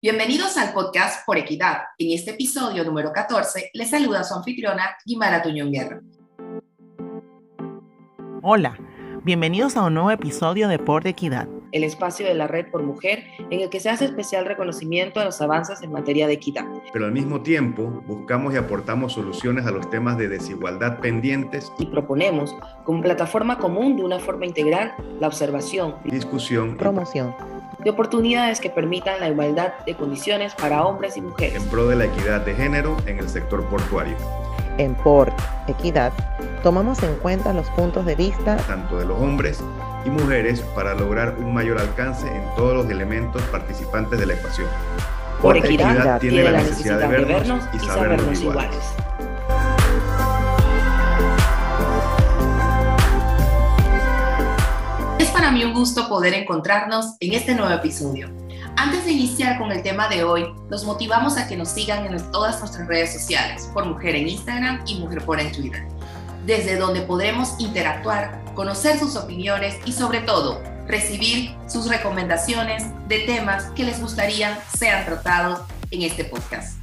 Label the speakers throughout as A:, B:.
A: Bienvenidos al podcast Por Equidad. En este episodio número 14 les saluda su anfitriona Guimara Tuñón Guerra.
B: Hola, bienvenidos a un nuevo episodio de Por Equidad.
A: El espacio de la Red por Mujer en el que se hace especial reconocimiento a los avances en materia de equidad.
C: Pero al mismo tiempo buscamos y aportamos soluciones a los temas de desigualdad pendientes
A: y proponemos como plataforma común de una forma integral la observación,
C: discusión,
B: promoción
A: de oportunidades que permitan la igualdad de condiciones para hombres y mujeres.
C: En pro de la equidad de género en el sector portuario.
B: En Por Equidad, tomamos en cuenta los puntos de vista
C: tanto de los hombres y mujeres para lograr un mayor alcance en todos los elementos participantes de la ecuación.
A: Por, equidad, tiene, la necesidad, de vernos, y sabernos, iguales. Para mí un gusto poder encontrarnos en este nuevo episodio. Antes de iniciar con el tema de hoy, los motivamos a que nos sigan en todas nuestras redes sociales, por Mujer en Instagram y Mujer por en Twitter, desde donde podremos interactuar, conocer sus opiniones y sobre todo recibir sus recomendaciones de temas que les gustaría sean tratados en este podcast.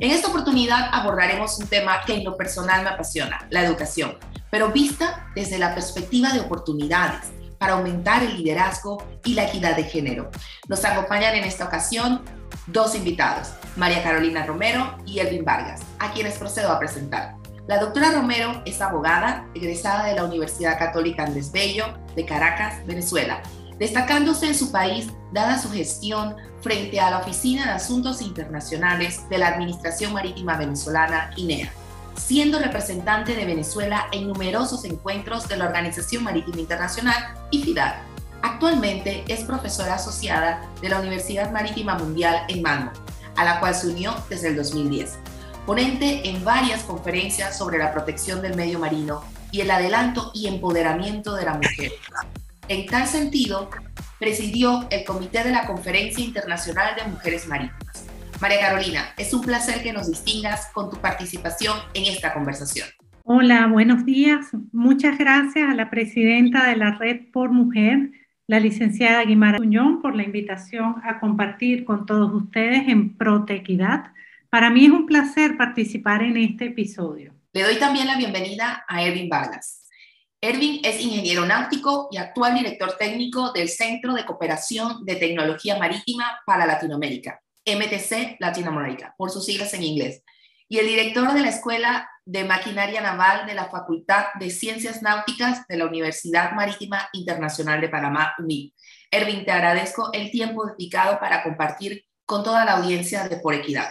A: En esta oportunidad abordaremos un tema que en lo personal me apasiona, la educación pero vista desde la perspectiva de oportunidades para aumentar el liderazgo y la equidad de género. Nos acompañan en esta ocasión dos invitados, María Carolina Romero y Elvin Vargas, a quienes procedo a presentar. La doctora Romero es abogada, egresada de la Universidad Católica Andrés Bello de Caracas, Venezuela, destacándose en su país dada su gestión frente a la Oficina de Asuntos Internacionales de la Administración Marítima Venezolana, INEA siendo representante de Venezuela en numerosos encuentros de la Organización Marítima Internacional y FIDAR. Actualmente es profesora asociada de la Universidad Marítima Mundial en Mango, a la cual se unió desde el 2010. Ponente en varias conferencias sobre la protección del medio marino y el adelanto y empoderamiento de la mujer. En tal sentido, presidió el Comité de la Conferencia Internacional de Mujeres Marítimas María Carolina, es un placer que nos distingas con tu participación en esta conversación.
D: Hola, buenos días. Muchas gracias a la presidenta de la Red por Mujer, la licenciada Guimara Uñón, por la invitación a compartir con todos ustedes en Protequidad. Para mí es un placer participar en este episodio.
A: Le doy también la bienvenida a Erwin Vargas. Erwin es ingeniero náutico y actual director técnico del Centro de Cooperación de Tecnología Marítima para Latinoamérica, MTC Latinoamérica, por sus siglas en inglés, y el director de la Escuela de Maquinaria Naval de la Facultad de Ciencias Náuticas de la Universidad Marítima Internacional de Panamá, UNI. Erwin, te agradezco el tiempo dedicado para compartir con toda la audiencia de Por Equidad.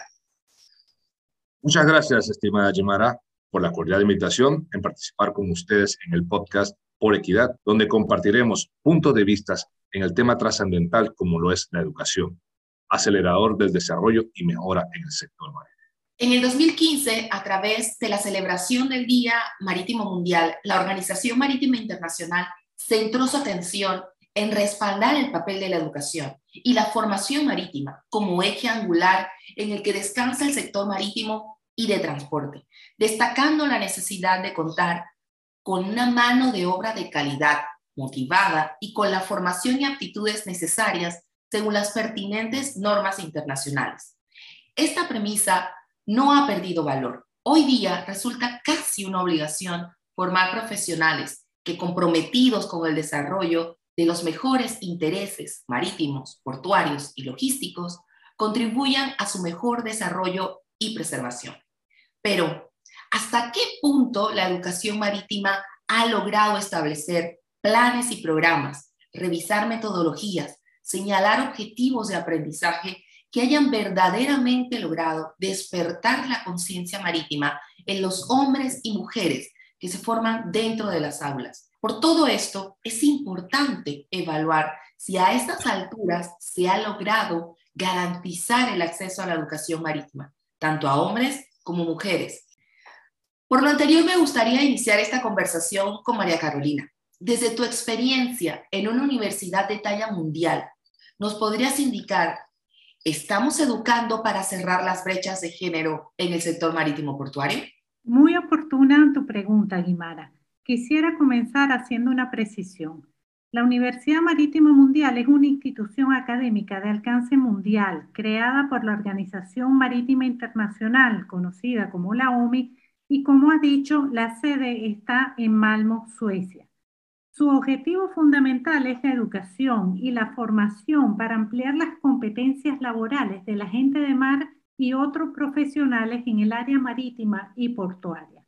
E: Muchas gracias, estimada Yemara, por la cordial invitación en participar con ustedes en el podcast Por Equidad, donde compartiremos puntos de vista en el tema trascendental como lo es la educación acelerador del desarrollo y mejora en el sector marítimo.
A: En el 2015, a través de la celebración del Día Marítimo Mundial, la Organización Marítima Internacional centró su atención en respaldar el papel de la educación y la formación marítima como eje angular en el que descansa el sector marítimo y de transporte, destacando la necesidad de contar con una mano de obra de calidad, motivada y con la formación y aptitudes necesarias según las pertinentes normas internacionales. Esta premisa no ha perdido valor. Hoy día resulta casi una obligación formar profesionales que comprometidos con el desarrollo de los mejores intereses marítimos, portuarios y logísticos, contribuyan a su mejor desarrollo y preservación. Pero, ¿hasta qué punto la educación marítima ha logrado establecer planes y programas, revisar metodologías, señalar objetivos de aprendizaje que hayan verdaderamente logrado despertar la conciencia marítima en los hombres y mujeres que se forman dentro de las aulas. Por todo esto, es importante evaluar si a estas alturas se ha logrado garantizar el acceso a la educación marítima, tanto a hombres como mujeres. Por lo anterior, me gustaría iniciar esta conversación con María Carolina. Desde tu experiencia en una universidad de talla mundial, ¿Nos podrías indicar, estamos educando para cerrar las brechas de género en el sector marítimo portuario?
D: Muy oportuna tu pregunta, Guimara. Quisiera comenzar haciendo una precisión. La Universidad Marítima Mundial es una institución académica de alcance mundial creada por la Organización Marítima Internacional, conocida como la OMI, y como ha dicho, la sede está en Malmo, Suecia. Su objetivo fundamental es la educación y la formación para ampliar las competencias laborales de la gente de mar y otros profesionales en el área marítima y portuaria.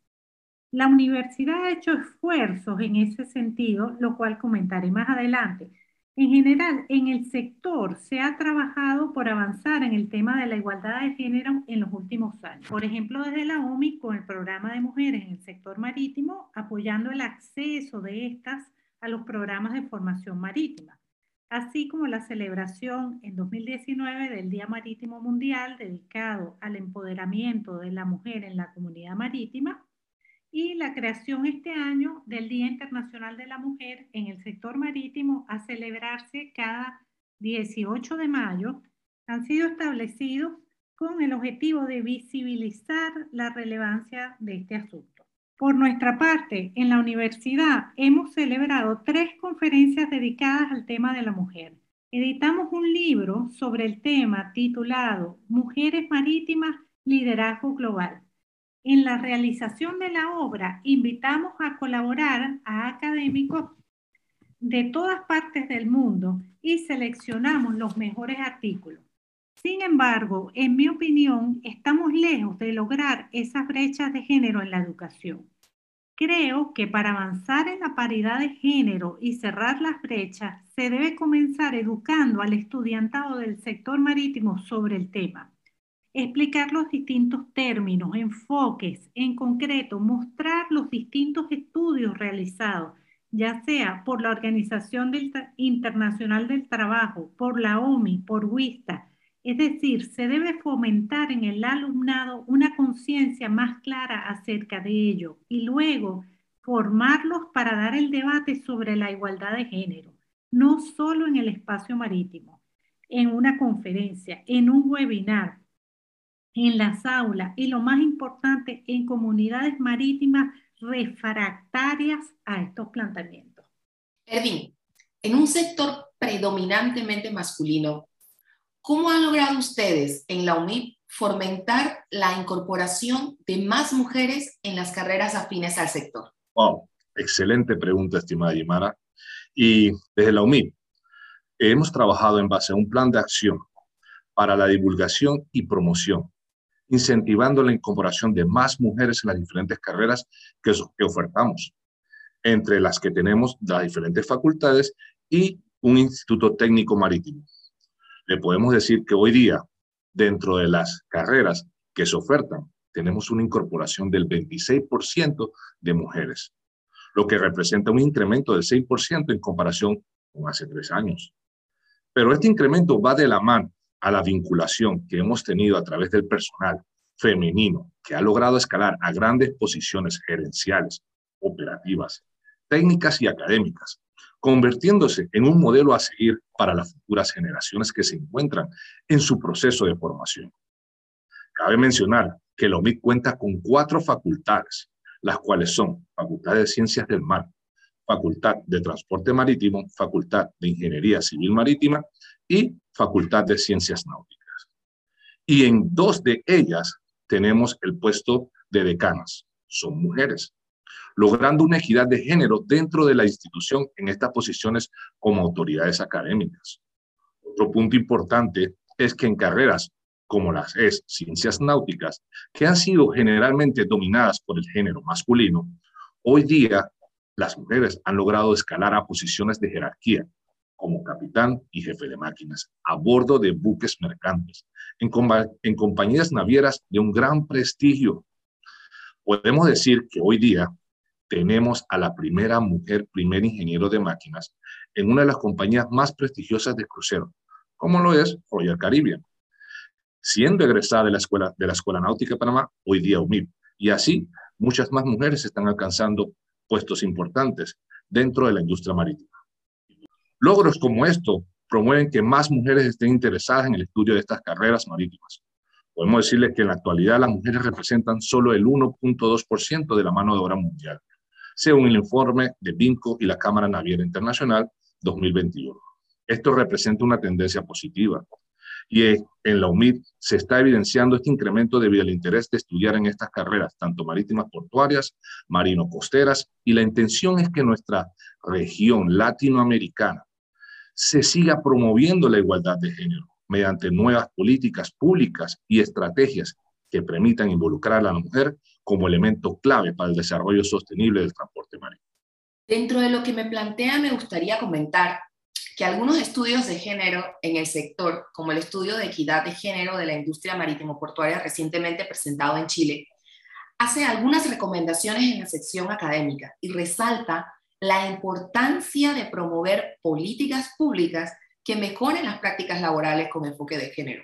D: La universidad ha hecho esfuerzos en ese sentido, lo cual comentaré más adelante. En general, en el sector se ha trabajado por avanzar en el tema de la igualdad de género en los últimos años. Por ejemplo, desde la OMI con el programa de mujeres en el sector marítimo, apoyando el acceso de estas a los programas de formación marítima, así como la celebración en 2019 del Día Marítimo Mundial dedicado al empoderamiento de la mujer en la comunidad marítima y la creación este año del Día Internacional de la Mujer en el sector marítimo a celebrarse cada 18 de mayo, han sido establecidos con el objetivo de visibilizar la relevancia de este asunto. Por nuestra parte, en la universidad hemos celebrado tres conferencias dedicadas al tema de la mujer. Editamos un libro sobre el tema titulado Mujeres Marítimas, Liderazgo Global. En la realización de la obra invitamos a colaborar a académicos de todas partes del mundo y seleccionamos los mejores artículos. Sin embargo, en mi opinión, estamos lejos de lograr esas brechas de género en la educación. Creo que para avanzar en la paridad de género y cerrar las brechas, se debe comenzar educando al estudiantado del sector marítimo sobre el tema. Explicar los distintos términos, enfoques, en concreto, mostrar los distintos estudios realizados, ya sea por la Organización Internacional del Trabajo, por la OMI, por WISTA, es decir, se debe fomentar en el alumnado una conciencia más clara acerca de ello y luego formarlos para dar el debate sobre la igualdad de género, no solo en el espacio marítimo, en una conferencia, en un webinar, en las aulas y lo más importante, en comunidades marítimas refractarias a estos planteamientos.
A: Erwin, en un sector predominantemente masculino, ¿Cómo han logrado ustedes en la UNIP fomentar la incorporación de más mujeres en las carreras afines al sector?
E: Wow, excelente pregunta, estimada Yimara. Y desde la UMIP hemos trabajado en base a un plan de acción para la divulgación y promoción, incentivando la incorporación de más mujeres en las diferentes carreras que, que ofertamos, entre las que tenemos las diferentes facultades y un instituto técnico marítimo le podemos decir que hoy día, dentro de las carreras que se ofertan, tenemos una incorporación del 26% de mujeres, lo que representa un incremento del 6% en comparación con hace tres años. Pero este incremento va de la mano a la vinculación que hemos tenido a través del personal femenino que ha logrado escalar a grandes posiciones gerenciales, operativas, técnicas y académicas, convirtiéndose en un modelo a seguir para las futuras generaciones que se encuentran en su proceso de formación. Cabe mencionar que la OMIC cuenta con cuatro facultades, las cuales son Facultad de Ciencias del Mar, Facultad de Transporte Marítimo, Facultad de Ingeniería Civil Marítima y Facultad de Ciencias Náuticas. Y en dos de ellas tenemos el puesto de decanas, son mujeres logrando una equidad de género dentro de la institución en estas posiciones como autoridades académicas. Otro punto importante es que en carreras como las es ciencias náuticas, que han sido generalmente dominadas por el género masculino, hoy día las mujeres han logrado escalar a posiciones de jerarquía, como capitán y jefe de máquinas, a bordo de buques mercantes, en, en compañías navieras de un gran prestigio. Podemos decir que hoy día tenemos a la primera mujer, primer ingeniero de máquinas en una de las compañías más prestigiosas de crucero, como lo es Royal Caribbean, siendo egresada de la Escuela, de la Escuela Náutica de Panamá, hoy día UMIP. Y así, muchas más mujeres están alcanzando puestos importantes dentro de la industria marítima. Logros como esto promueven que más mujeres estén interesadas en el estudio de estas carreras marítimas. Podemos decirles que en la actualidad las mujeres representan solo el 1.2% de la mano de obra mundial según el informe de BINCO y la Cámara Naviera Internacional 2021. Esto representa una tendencia positiva y en la UMID se está evidenciando este incremento debido al interés de estudiar en estas carreras, tanto marítimas portuarias, marino-costeras, y la intención es que nuestra región latinoamericana se siga promoviendo la igualdad de género mediante nuevas políticas públicas y estrategias que permitan involucrar a la mujer como elemento clave para el desarrollo sostenible del transporte marítimo.
A: Dentro de lo que me plantea, me gustaría comentar que algunos estudios de género en el sector, como el estudio de equidad de género de la industria marítimo portuaria recientemente presentado en Chile, hace algunas recomendaciones en la sección académica y resalta la importancia de promover políticas públicas que mejoren las prácticas laborales con enfoque de género.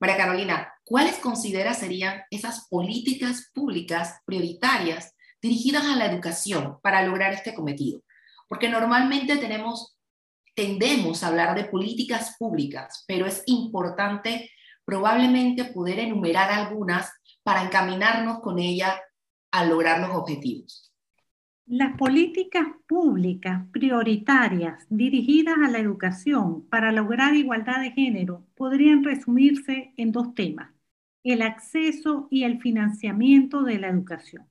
A: María Carolina, ¿cuáles considera serían esas políticas públicas prioritarias dirigidas a la educación para lograr este cometido? Porque normalmente tenemos tendemos a hablar de políticas públicas, pero es importante probablemente poder enumerar algunas para encaminarnos con ella a lograr los objetivos.
D: Las políticas públicas prioritarias dirigidas a la educación para lograr igualdad de género podrían resumirse en dos temas, el acceso y el financiamiento de la educación.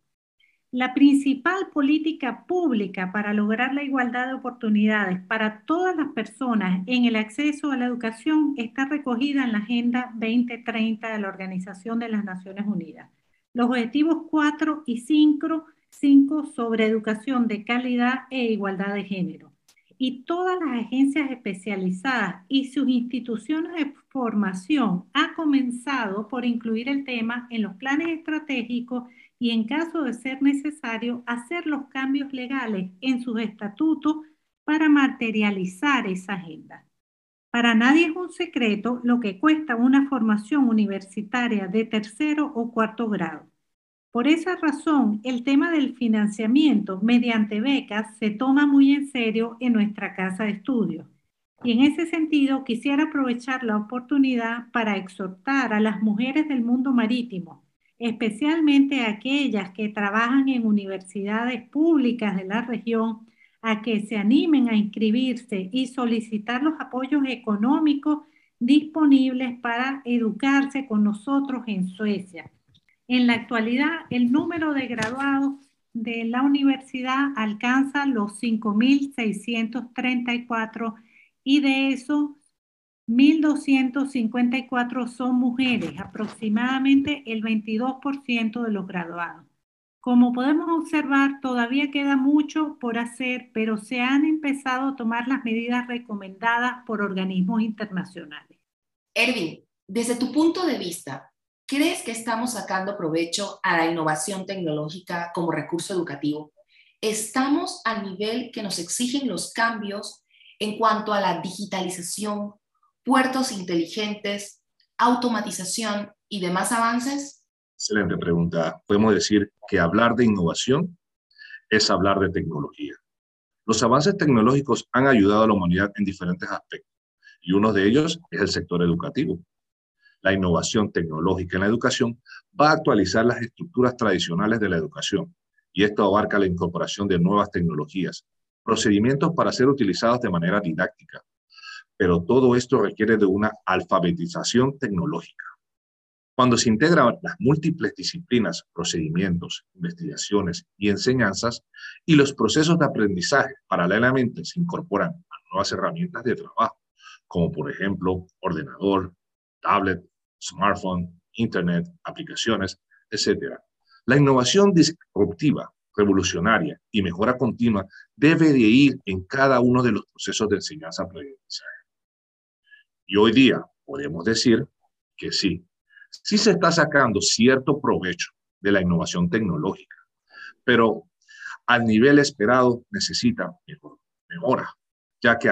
D: La principal política pública para lograr la igualdad de oportunidades para todas las personas en el acceso a la educación está recogida en la Agenda 2030 de la Organización de las Naciones Unidas. Los objetivos 4 y 5, 5 sobre educación de calidad e igualdad de género. Y todas las agencias especializadas y sus instituciones de formación ha comenzado por incluir el tema en los planes estratégicos y en caso de ser necesario hacer los cambios legales en sus estatutos para materializar esa agenda. Para nadie es un secreto lo que cuesta una formación universitaria de tercero o cuarto grado. Por esa razón, el tema del financiamiento mediante becas se toma muy en serio en nuestra casa de estudios. Y en ese sentido, quisiera aprovechar la oportunidad para exhortar a las mujeres del mundo marítimo especialmente aquellas que trabajan en universidades públicas de la región, a que se animen a inscribirse y solicitar los apoyos económicos disponibles para educarse con nosotros en Suecia. En la actualidad, el número de graduados de la universidad alcanza los 5.634 y de eso 1.254 son mujeres, aproximadamente el 22% de los graduados. Como podemos observar, todavía queda mucho por hacer, pero se han empezado a tomar las medidas recomendadas por organismos internacionales.
A: Erwin, desde tu punto de vista, ¿crees que estamos sacando provecho a la innovación tecnológica como recurso educativo? ¿Estamos al nivel que nos exigen los cambios en cuanto a la digitalización, puertos inteligentes, automatización y demás avances?
E: Excelente pregunta. Podemos decir que hablar de innovación es hablar de tecnología. Los avances tecnológicos han ayudado a la humanidad en diferentes aspectos y uno de ellos es el sector educativo. La innovación tecnológica en la educación va a actualizar las estructuras tradicionales de la educación y esto abarca la incorporación de nuevas tecnologías, procedimientos para ser utilizados de manera didáctica, pero todo esto requiere de una alfabetización tecnológica. Cuando se integran las múltiples disciplinas, procedimientos, investigaciones y enseñanzas y los procesos de aprendizaje paralelamente se incorporan a nuevas herramientas de trabajo, como por ejemplo ordenador, tablet, smartphone, internet, aplicaciones, etc. La innovación disruptiva, revolucionaria y mejora continua debe de ir en cada uno de los procesos de enseñanza-aprendizaje. Y hoy día podemos decir que sí, sí se está sacando cierto provecho de la innovación tecnológica, pero al nivel esperado necesita mejora, ya que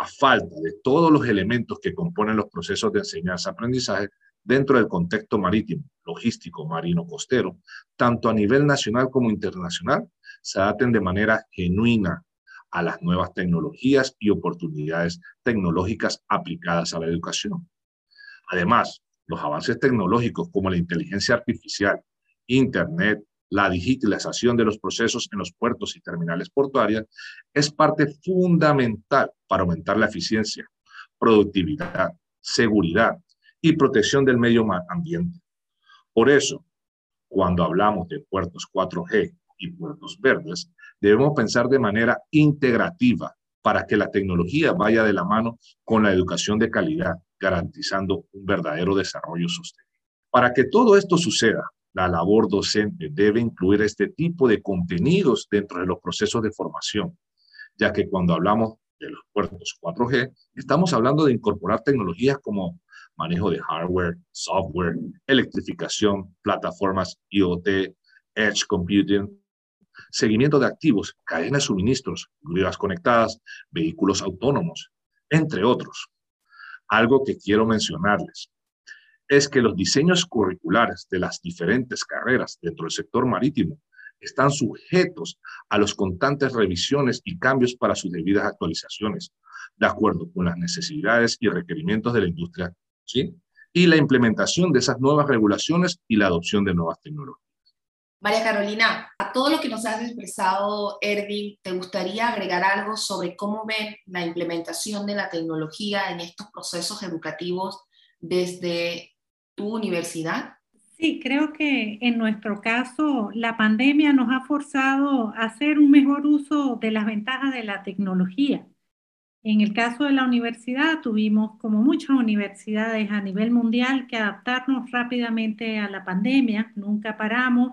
E: a falta de todos los elementos que componen los procesos de enseñanza-aprendizaje dentro del contexto marítimo, logístico, marino, costero, tanto a nivel nacional como internacional, se adapten de manera genuina a las nuevas tecnologías y oportunidades tecnológicas aplicadas a la educación. Además, los avances tecnológicos como la inteligencia artificial, Internet, la digitalización de los procesos en los puertos y terminales portuarias es parte fundamental para aumentar la eficiencia, productividad, seguridad y protección del medio ambiente. Por eso, cuando hablamos de puertos 4G y puertos verdes, debemos pensar de manera integrativa para que la tecnología vaya de la mano con la educación de calidad, garantizando un verdadero desarrollo sostenible. Para que todo esto suceda, la labor docente debe incluir este tipo de contenidos dentro de los procesos de formación, ya que cuando hablamos de los puertos 4G, estamos hablando de incorporar tecnologías como manejo de hardware, software, electrificación, plataformas IoT, edge computing, seguimiento de activos, cadenas de suministros, grúas conectadas, vehículos autónomos, entre otros. Algo que quiero mencionarles es que los diseños curriculares de las diferentes carreras dentro del sector marítimo están sujetos a las constantes revisiones y cambios para sus debidas actualizaciones, de acuerdo con las necesidades y requerimientos de la industria, ¿sí? Y la implementación de esas nuevas regulaciones y la adopción de nuevas tecnologías.
A: María Carolina, a todo lo que nos has expresado, Erwin, ¿te gustaría agregar algo sobre cómo ven la implementación de la tecnología en estos procesos educativos desde tu universidad?
D: Sí, creo que en nuestro caso la pandemia nos ha forzado a hacer un mejor uso de las ventajas de la tecnología. En el caso de la universidad, tuvimos, como muchas universidades a nivel mundial, que adaptarnos rápidamente a la pandemia. Nunca paramos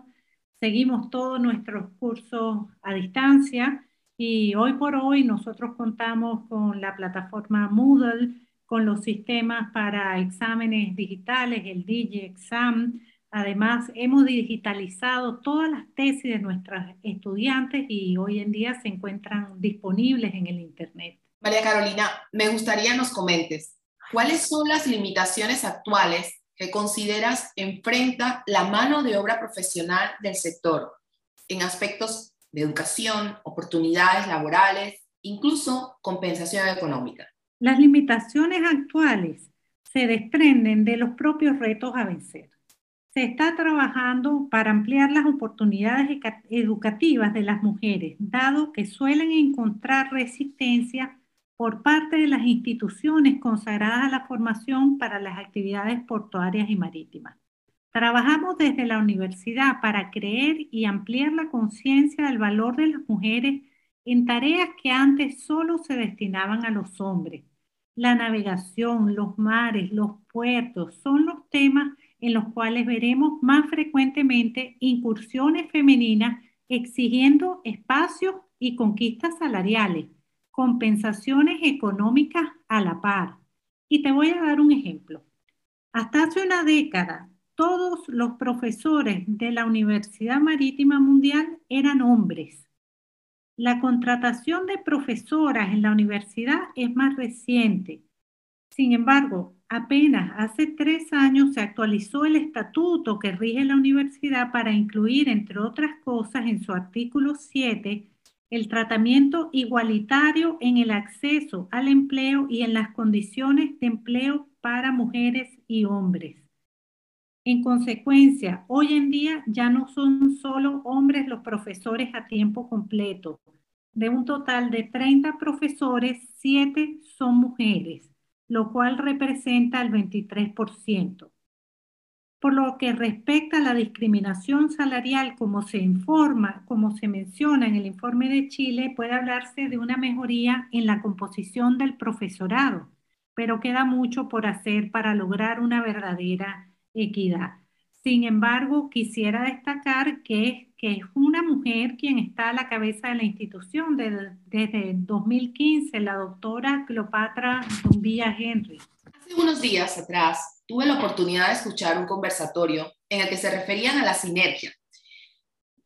D: seguimos todos nuestros cursos a distancia y hoy por hoy nosotros contamos con la plataforma Moodle, con los sistemas para exámenes digitales, el DigiExam. Además, hemos digitalizado todas las tesis de nuestros estudiantes y hoy en día se encuentran disponibles en el Internet.
A: María Carolina, me gustaría nos comentes, ¿cuáles son las limitaciones actuales que consideras enfrenta la mano de obra profesional del sector en aspectos de educación, oportunidades laborales, incluso compensación económica?
D: Las limitaciones actuales se desprenden de los propios retos a vencer. Se está trabajando para ampliar las oportunidades educativas de las mujeres, dado que suelen encontrar resistencia por parte de las instituciones consagradas a la formación para las actividades portuarias y marítimas. Trabajamos desde la universidad para creer y ampliar la conciencia del valor de las mujeres en tareas que antes solo se destinaban a los hombres. La navegación, los mares, los puertos son los temas en los cuales veremos más frecuentemente incursiones femeninas exigiendo espacios y conquistas salariales compensaciones económicas a la par. Y te voy a dar un ejemplo. Hasta hace una década, todos los profesores de la Universidad Marítima Mundial eran hombres. La contratación de profesoras en la universidad es más reciente. Sin embargo, apenas hace tres años se actualizó el estatuto que rige la universidad para incluir, entre otras cosas, en su artículo 7, el tratamiento igualitario en el acceso al empleo y en las condiciones de empleo para mujeres y hombres. En consecuencia, hoy en día ya no son solo hombres los profesores a tiempo completo. De un total de 30 profesores, 7 son mujeres, lo cual representa el 23%. Por lo que respecta a la discriminación salarial, como se informa, como se menciona en el informe de Chile, puede hablarse de una mejoría en la composición del profesorado, pero queda mucho por hacer para lograr una verdadera equidad. Sin embargo, quisiera destacar que es, que es una mujer quien está a la cabeza de la institución desde, desde 2015, la doctora Cleopatra Zumbilla Henry.
A: Hace unos días atrás tuve la oportunidad de escuchar un conversatorio en el que se referían a la sinergia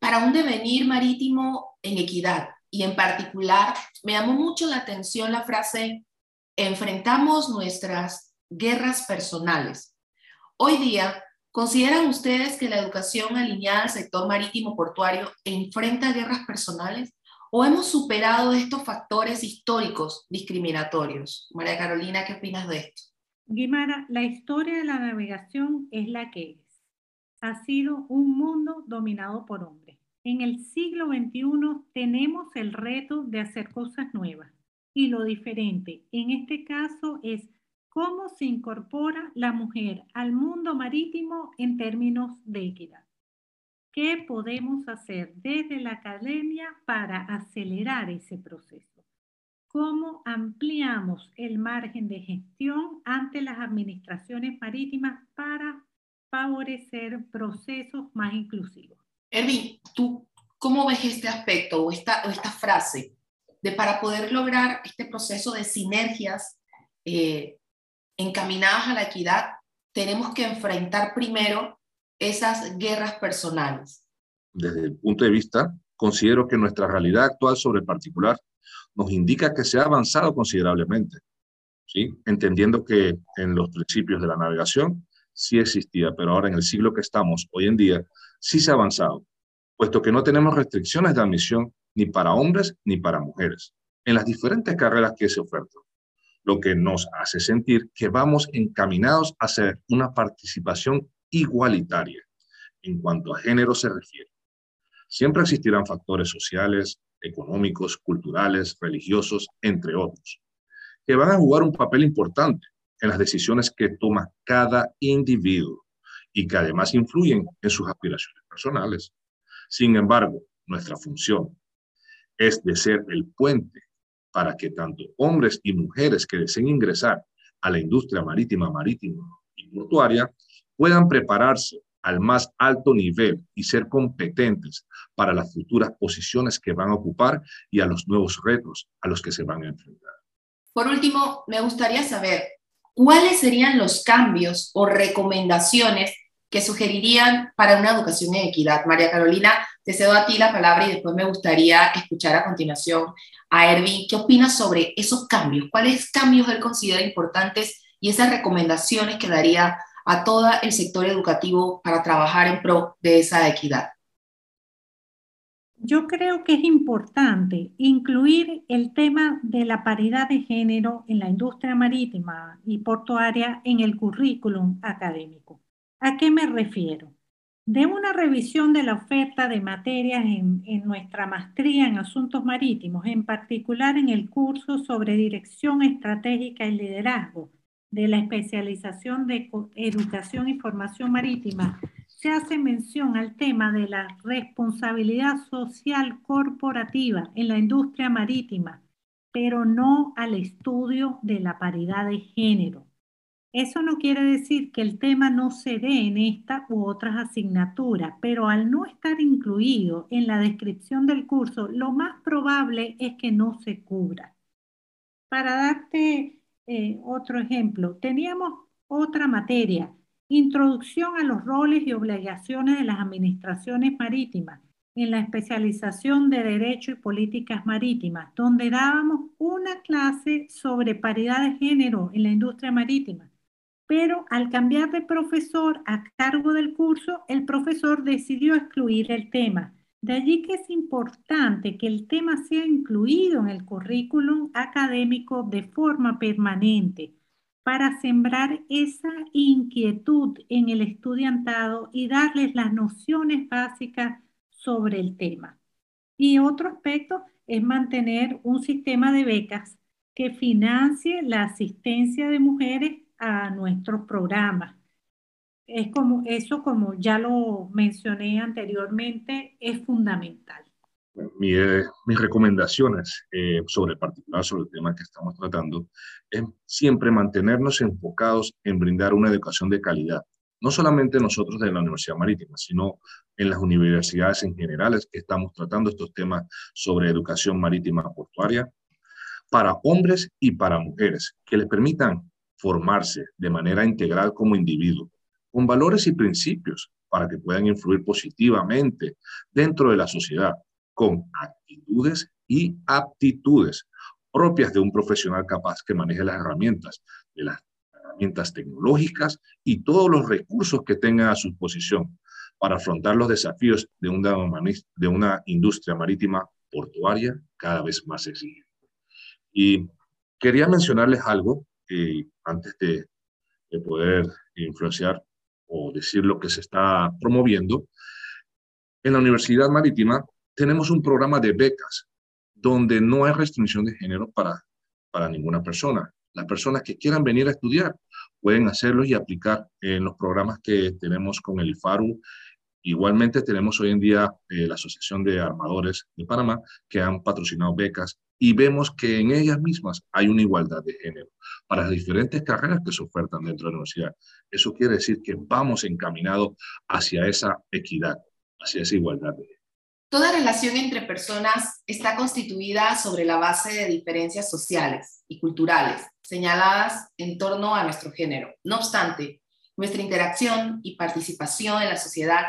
A: para un devenir marítimo en equidad. Y en particular, me llamó mucho la atención la frase, enfrentamos nuestras guerras personales. Hoy día, ¿consideran ustedes que la educación alineada al sector marítimo portuario enfrenta guerras personales? ¿O hemos superado estos factores históricos discriminatorios? María Carolina, ¿qué opinas de esto?
D: Guimara, la historia de la navegación es la que es. ha sido un mundo dominado por hombres. En el siglo XXI tenemos el reto de hacer cosas nuevas y lo diferente en este caso es cómo se incorpora la mujer al mundo marítimo en términos de equidad. ¿Qué podemos hacer desde la academia para acelerar ese proceso? ¿Cómo ampliamos el margen de gestión ante las administraciones marítimas para favorecer procesos más inclusivos?
A: Erwin, ¿tú cómo ves este aspecto o esta, esta frase de para poder lograr este proceso de sinergias eh, encaminadas a la equidad, tenemos que enfrentar primero esas guerras personales?
E: Desde el punto de vista, considero que nuestra realidad actual sobre el particular nos indica que se ha avanzado considerablemente, ¿sí? entendiendo que en los principios de la navegación sí existía, pero ahora en el siglo que estamos hoy en día sí se ha avanzado, puesto que no tenemos restricciones de admisión ni para hombres ni para mujeres en las diferentes carreras que se ofertan lo que nos hace sentir que vamos encaminados a hacer una participación igualitaria en cuanto a género se refiere. Siempre existirán factores sociales, económicos, culturales, religiosos, entre otros, que van a jugar un papel importante en las decisiones que toma cada individuo y que además influyen en sus aspiraciones personales. Sin embargo, nuestra función es de ser el puente para que tanto hombres y mujeres que deseen ingresar a la industria marítima, marítima y portuaria puedan prepararse al más alto nivel y ser competentes para las futuras posiciones que van a ocupar y a los nuevos retos a los que se van a enfrentar.
A: Por último, me gustaría saber cuáles serían los cambios o recomendaciones que sugerirían para una educación en equidad. María Carolina, te cedo a ti la palabra y después me gustaría escuchar a continuación a Erwin. ¿Qué opinas sobre esos cambios? ¿Cuáles cambios él considera importantes y esas recomendaciones que daría a todo el sector educativo para trabajar en pro de esa equidad?
D: Yo creo que es importante incluir el tema de la paridad de género en la industria marítima y portuaria en el currículum académico. ¿A qué me refiero? de una revisión de la oferta de materias en, nuestra maestría en asuntos marítimos, en particular en el curso sobre dirección estratégica y liderazgo de la especialización de educación y formación marítima, se hace mención al tema de la responsabilidad social corporativa en la industria marítima, pero no al estudio de la paridad de género. Eso no quiere decir que el tema no se dé en esta u otras asignaturas, pero al no estar incluido en la descripción del curso, lo más probable es que no se cubra. Para darte eh, otro ejemplo, teníamos otra materia, Introducción a los roles y obligaciones de las administraciones marítimas en la especialización de Derecho y Políticas Marítimas, donde dábamos una clase sobre paridad de género en la industria marítima pero al cambiar de profesor a cargo del curso, el profesor decidió excluir el tema. De allí que es importante que el tema sea incluido en el currículum académico de forma permanente para sembrar esa inquietud en el estudiantado y darles las nociones básicas sobre el tema. Y otro aspecto es mantener un sistema de becas que financie la asistencia de mujeres a nuestros programas. Es como, eso, como ya lo mencioné anteriormente, es fundamental.
E: Eh, mis recomendaciones eh, sobre particular sobre el tema que estamos tratando es siempre mantenernos enfocados en brindar una educación de calidad, no solamente nosotros de la Universidad Marítima, sino en las universidades en general que estamos tratando estos temas sobre educación marítima portuaria para hombres y para mujeres, que les permitan formarse de manera integral como individuo, con valores y principios para que puedan influir positivamente dentro de la sociedad, con actitudes y aptitudes propias de un profesional capaz que maneje las herramientas, de las herramientas tecnológicas y todos los recursos que tenga a su disposición para afrontar los desafíos de una, de una industria marítima portuaria cada vez más exigente. Y quería mencionarles algo antes de, poder influenciar o decir lo que se está promoviendo, en la Universidad Marítima tenemos un programa de becas donde no hay restricción de género para, para ninguna persona. Las personas que quieran venir a estudiar pueden hacerlo y aplicar en los programas que tenemos con el IFARU. Igualmente tenemos hoy en día eh, la Asociación de Armadores de Panamá que han patrocinado becas y vemos que en ellas mismas hay una igualdad de género para las diferentes carreras que se ofertan dentro de la universidad. Eso quiere decir que vamos encaminados hacia esa equidad, hacia esa igualdad de género.
A: Toda relación entre personas está constituida sobre la base de diferencias sociales y culturales señaladas en torno a nuestro género. No obstante, nuestra interacción y participación en la sociedad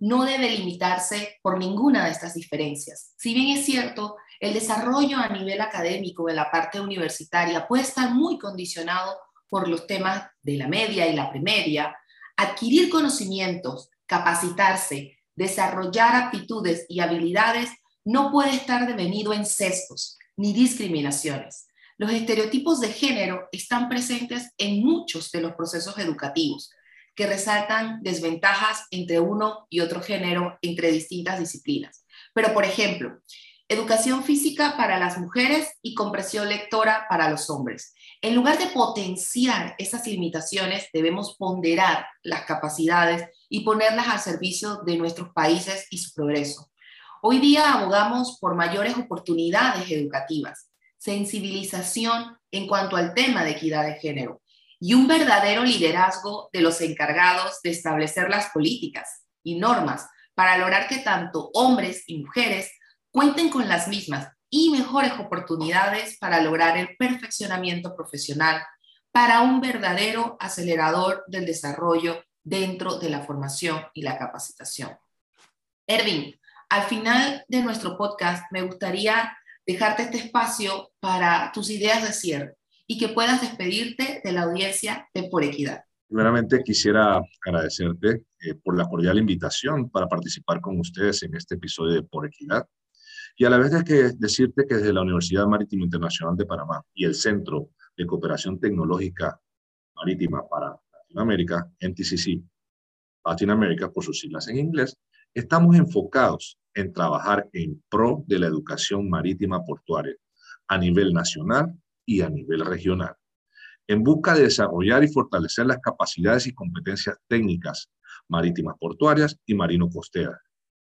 A: no debe limitarse por ninguna de estas diferencias. Si bien es cierto, el desarrollo a nivel académico en la parte universitaria puede estar muy condicionado por los temas de la media y la premedia, adquirir conocimientos, capacitarse, desarrollar aptitudes y habilidades no puede estar devenido en sesgos ni discriminaciones. Los estereotipos de género están presentes en muchos de los procesos educativos, que resaltan desventajas entre uno y otro género entre distintas disciplinas. Pero, por ejemplo, educación física para las mujeres y compresión lectora para los hombres. En lugar de potenciar esas limitaciones, debemos ponderar las capacidades y ponerlas al servicio de nuestros países y su progreso. Hoy día abogamos por mayores oportunidades educativas, sensibilización en cuanto al tema de equidad de género y un verdadero liderazgo de los encargados de establecer las políticas y normas para lograr que tanto hombres y mujeres cuenten con las mismas y mejores oportunidades para lograr el perfeccionamiento profesional para un verdadero acelerador del desarrollo dentro de la formación y la capacitación. Erwin, al final de nuestro podcast me gustaría dejarte este espacio para tus ideas de cierre y que puedas despedirte de la audiencia de Por Equidad.
E: Primeramente quisiera agradecerte eh, por la cordial invitación para participar con ustedes en este episodio de Por Equidad. Y a la vez de que decirte que desde la Universidad Marítima Internacional de Panamá y el Centro de Cooperación Tecnológica Marítima para Latinoamérica, NTCC, Latinoamérica por sus siglas en inglés, estamos enfocados en trabajar en pro de la educación marítima portuaria a nivel nacional y a nivel regional, en busca de desarrollar y fortalecer las capacidades y competencias técnicas marítimas portuarias y marino-costeras,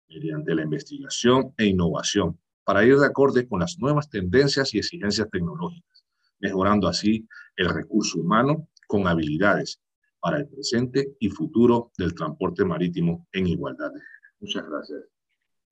E: mediante la investigación e innovación, para ir de acorde con las nuevas tendencias y exigencias tecnológicas, mejorando así el recurso humano con habilidades para el presente y futuro del transporte marítimo en igualdad. Muchas gracias.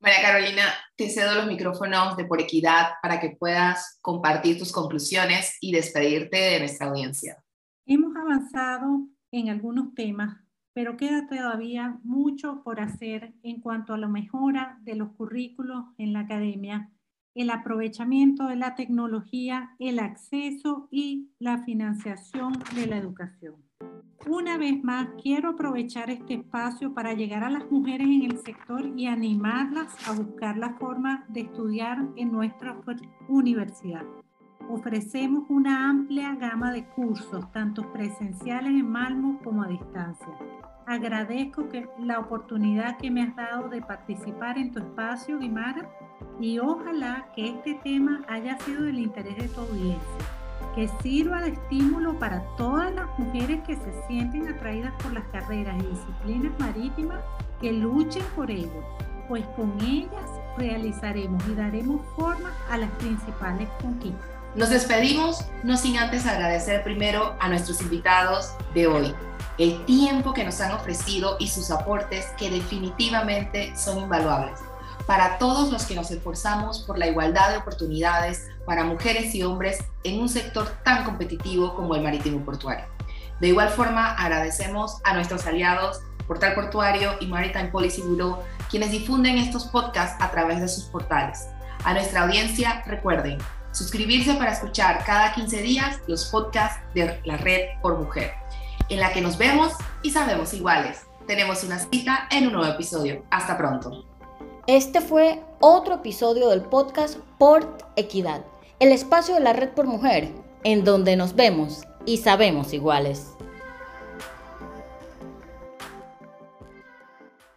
A: María Carolina, te cedo los micrófonos de Por Equidad para que puedas compartir tus conclusiones y despedirte de nuestra audiencia.
D: Hemos avanzado en algunos temas, pero queda todavía mucho por hacer en cuanto a la mejora de los currículos en la academia el aprovechamiento de la tecnología, el acceso y la financiación de la educación. Una vez más, quiero aprovechar este espacio para llegar a las mujeres en el sector y animarlas a buscar la forma de estudiar en nuestra universidad. Ofrecemos una amplia gama de cursos, tanto presenciales en Malmo como a distancia. Agradezco que la oportunidad que me has dado de participar en tu espacio, Guimara, y ojalá que este tema haya sido del interés de tu audiencia, que sirva de estímulo para todas las mujeres que se sienten atraídas por las carreras y disciplinas marítimas, que luchen por ello, pues con ellas realizaremos y daremos forma a las principales conquistas.
A: Nos despedimos, no sin antes agradecer primero a nuestros invitados de hoy, el tiempo que nos han ofrecido y sus aportes que definitivamente son invaluables para todos los que nos esforzamos por la igualdad de oportunidades para mujeres y hombres en un sector tan competitivo como el marítimo portuario. De igual forma, agradecemos a nuestros aliados Portal Portuario y Maritime Policy Bureau, quienes difunden estos podcasts a través de sus portales. A nuestra audiencia, recuerden suscribirse para escuchar cada 15 días los podcasts de la Red por Mujer, en la que nos vemos y sabemos iguales. Tenemos una cita en un nuevo episodio. Hasta pronto.
F: Este fue otro episodio del podcast Port Equidad, el espacio de la Red por Mujer, en donde nos vemos y sabemos iguales.